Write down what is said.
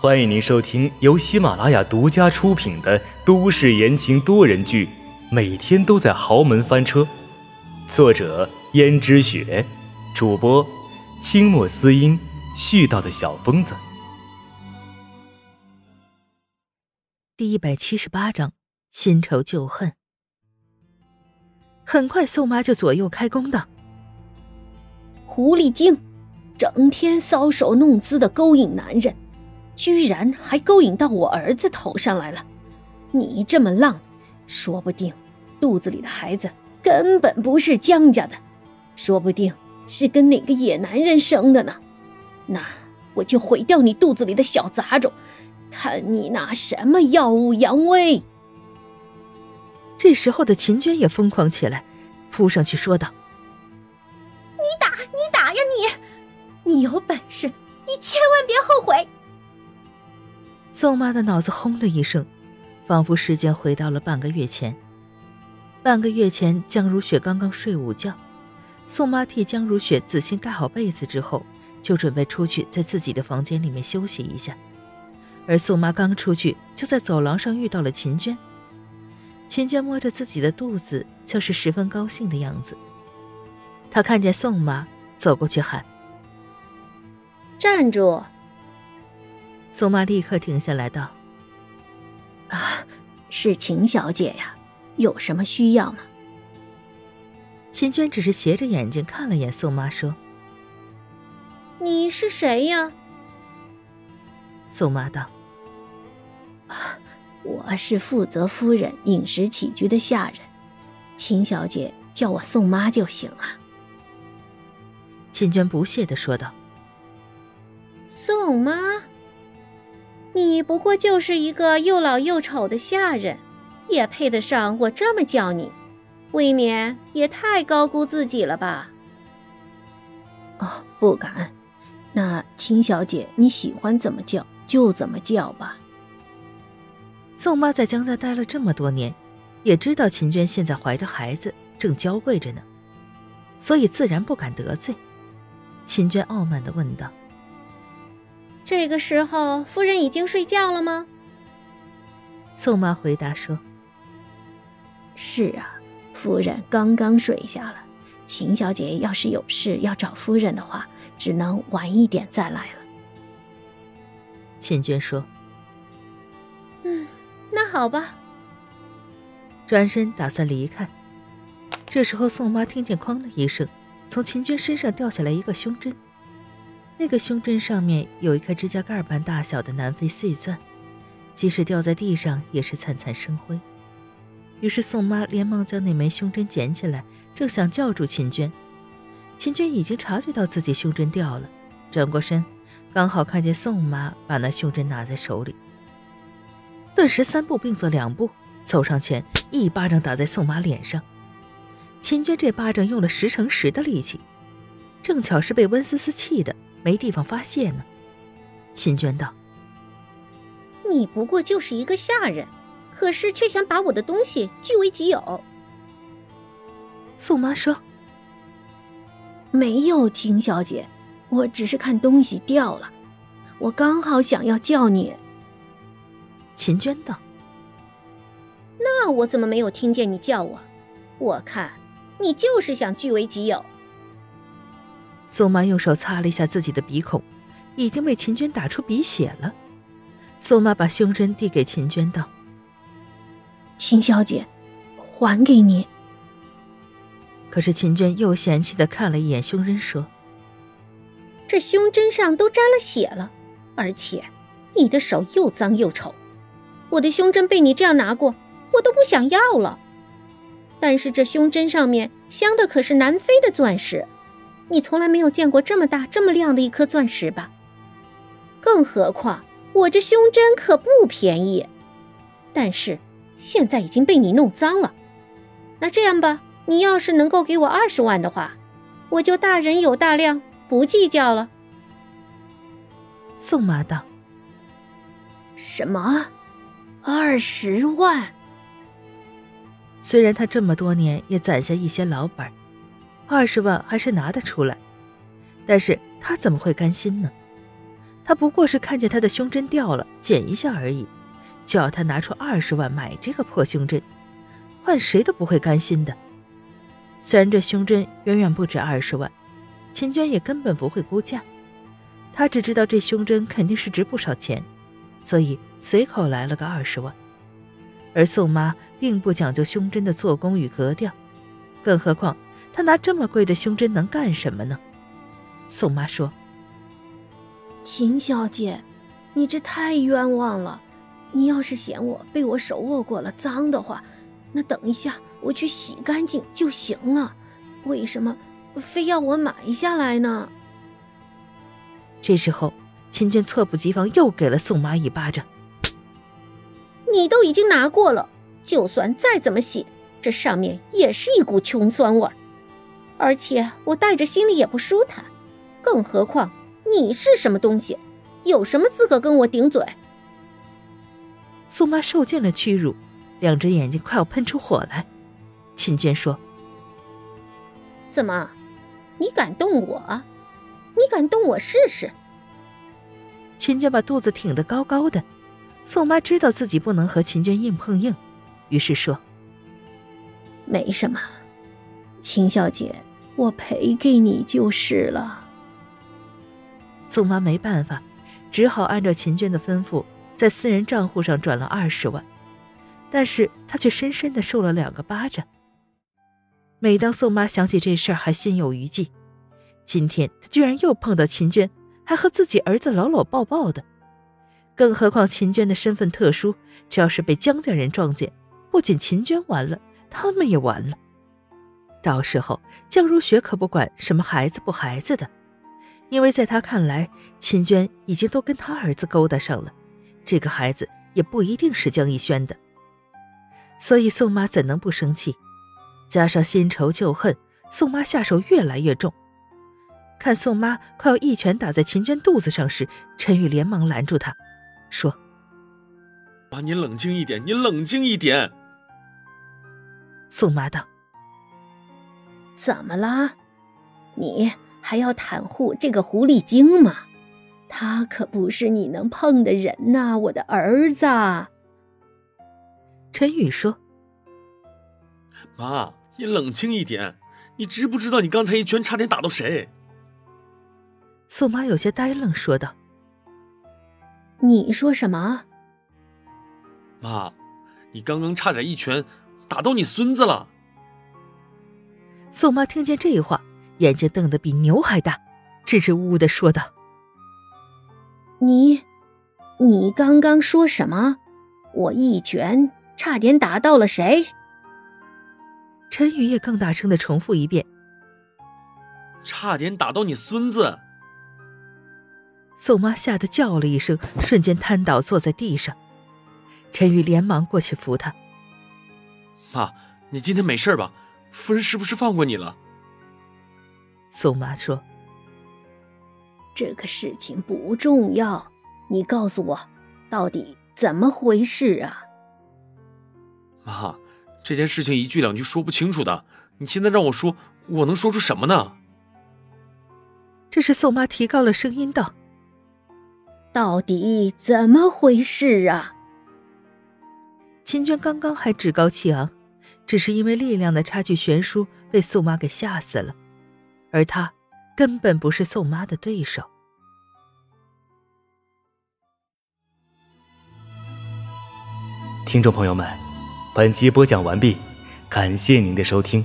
欢迎您收听由喜马拉雅独家出品的都市言情多人剧《每天都在豪门翻车》，作者：胭脂雪，主播：清墨思音，絮叨的小疯子。第一百七十八章：新仇旧恨。很快，宋妈就左右开弓道：“狐狸精，整天搔首弄姿的勾引男人。”居然还勾引到我儿子头上来了！你这么浪，说不定肚子里的孩子根本不是江家的，说不定是跟哪个野男人生的呢。那我就毁掉你肚子里的小杂种，看你拿什么耀武扬威！这时候的秦娟也疯狂起来，扑上去说道：“你打，你打呀你！你有本事，你千万别后悔！”宋妈的脑子轰的一声，仿佛时间回到了半个月前。半个月前，江如雪刚刚睡午觉，宋妈替江如雪仔细盖好被子之后，就准备出去在自己的房间里面休息一下。而宋妈刚出去，就在走廊上遇到了秦娟。秦娟摸着自己的肚子，像是十分高兴的样子。她看见宋妈，走过去喊：“站住！”宋妈立刻停下来道：“啊，是秦小姐呀，有什么需要吗？”秦娟只是斜着眼睛看了眼宋妈，说：“你是谁呀？”宋妈道：“啊，我是负责夫人饮食起居的下人，秦小姐叫我宋妈就行了。”秦娟不屑的说道：“宋妈。”你不过就是一个又老又丑的下人，也配得上我这么叫你？未免也太高估自己了吧？哦，不敢。那秦小姐你喜欢怎么叫就怎么叫吧。宋妈在江家待了这么多年，也知道秦娟现在怀着孩子，正娇贵着呢，所以自然不敢得罪。秦娟傲慢的问道。这个时候，夫人已经睡觉了吗？宋妈回答说：“是啊，夫人刚刚睡下了。秦小姐要是有事要找夫人的话，只能晚一点再来了。”秦娟说：“嗯，那好吧。”转身打算离开。这时候，宋妈听见“哐”的一声，从秦娟身上掉下来一个胸针。那个胸针上面有一颗指甲盖般大小的南非碎钻，即使掉在地上也是灿灿生辉。于是宋妈连忙将那枚胸针捡起来，正想叫住秦娟，秦娟已经察觉到自己胸针掉了，转过身，刚好看见宋妈把那胸针拿在手里，顿时三步并作两步走上前，一巴掌打在宋妈脸上。秦娟这巴掌用了十乘十的力气，正巧是被温思思气的。没地方发泄呢，秦娟道：“你不过就是一个下人，可是却想把我的东西据为己有。”宋妈说：“没有，秦小姐，我只是看东西掉了，我刚好想要叫你。”秦娟道：“那我怎么没有听见你叫我？我看你就是想据为己有。”宋妈用手擦了一下自己的鼻孔，已经被秦娟打出鼻血了。苏妈把胸针递给秦娟，道：“秦小姐，还给你。”可是秦娟又嫌弃的看了一眼胸针，说：“这胸针上都沾了血了，而且你的手又脏又丑。我的胸针被你这样拿过，我都不想要了。但是这胸针上面镶的可是南非的钻石。”你从来没有见过这么大、这么亮的一颗钻石吧？更何况我这胸针可不便宜，但是现在已经被你弄脏了。那这样吧，你要是能够给我二十万的话，我就大人有大量，不计较了。宋妈道：“什么？二十万？”虽然他这么多年也攒下一些老本。二十万还是拿得出来，但是他怎么会甘心呢？他不过是看见他的胸针掉了，捡一下而已，就要他拿出二十万买这个破胸针，换谁都不会甘心的。虽然这胸针远远不止二十万，秦娟也根本不会估价，她只知道这胸针肯定是值不少钱，所以随口来了个二十万。而宋妈并不讲究胸针的做工与格调，更何况她拿这么贵的胸针能干什么呢？宋妈说。秦小姐，你这太冤枉了！你要是嫌我被我手握过了脏的话，那等一下我去洗干净就行了。为什么非要我买下来呢？这时候，秦娟猝不及防又给了宋妈一巴掌。你都已经拿过了，就算再怎么洗，这上面也是一股穷酸味儿，而且我带着心里也不舒坦，更何况……你是什么东西？有什么资格跟我顶嘴？宋妈受尽了屈辱，两只眼睛快要喷出火来。秦娟说：“怎么，你敢动我？你敢动我试试？”秦娟把肚子挺得高高的。宋妈知道自己不能和秦娟硬碰硬，于是说：“没什么，秦小姐，我赔给你就是了。”宋妈没办法，只好按照秦娟的吩咐，在私人账户上转了二十万，但是她却深深的受了两个巴掌。每当宋妈想起这事儿，还心有余悸。今天她居然又碰到秦娟，还和自己儿子搂搂抱抱的，更何况秦娟的身份特殊，只要是被江家人撞见，不仅秦娟完了，他们也完了。到时候江如雪可不管什么孩子不孩子的。因为在他看来，秦娟已经都跟他儿子勾搭上了，这个孩子也不一定是江逸轩的，所以宋妈怎能不生气？加上新仇旧恨，宋妈下手越来越重。看宋妈快要一拳打在秦娟肚子上时，陈宇连忙拦住她，说：“妈，你冷静一点，你冷静一点。”宋妈道：“怎么了？你？”还要袒护这个狐狸精吗？他可不是你能碰的人呐，我的儿子。陈宇说：“妈，你冷静一点。你知不知道你刚才一拳差点打到谁？”宋妈有些呆愣，说道：“你说什么？妈，你刚刚差点一拳打到你孙子了。”宋妈听见这话。眼睛瞪得比牛还大，支支吾吾的说道：“你，你刚刚说什么？我一拳差点打到了谁？”陈宇也更大声的重复一遍：“差点打到你孙子。”宋妈吓得叫了一声，瞬间瘫倒坐在地上。陈宇连忙过去扶她：“妈，你今天没事吧？夫人是不是放过你了？”宋妈说：“这个事情不重要，你告诉我，到底怎么回事啊？”妈，这件事情一句两句说不清楚的，你现在让我说，我能说出什么呢？这是，宋妈提高了声音道：“到底怎么回事啊？”秦娟刚刚还趾高气昂，只是因为力量的差距悬殊，被宋妈给吓死了。而他根本不是宋妈的对手。听众朋友们，本集播讲完毕，感谢您的收听。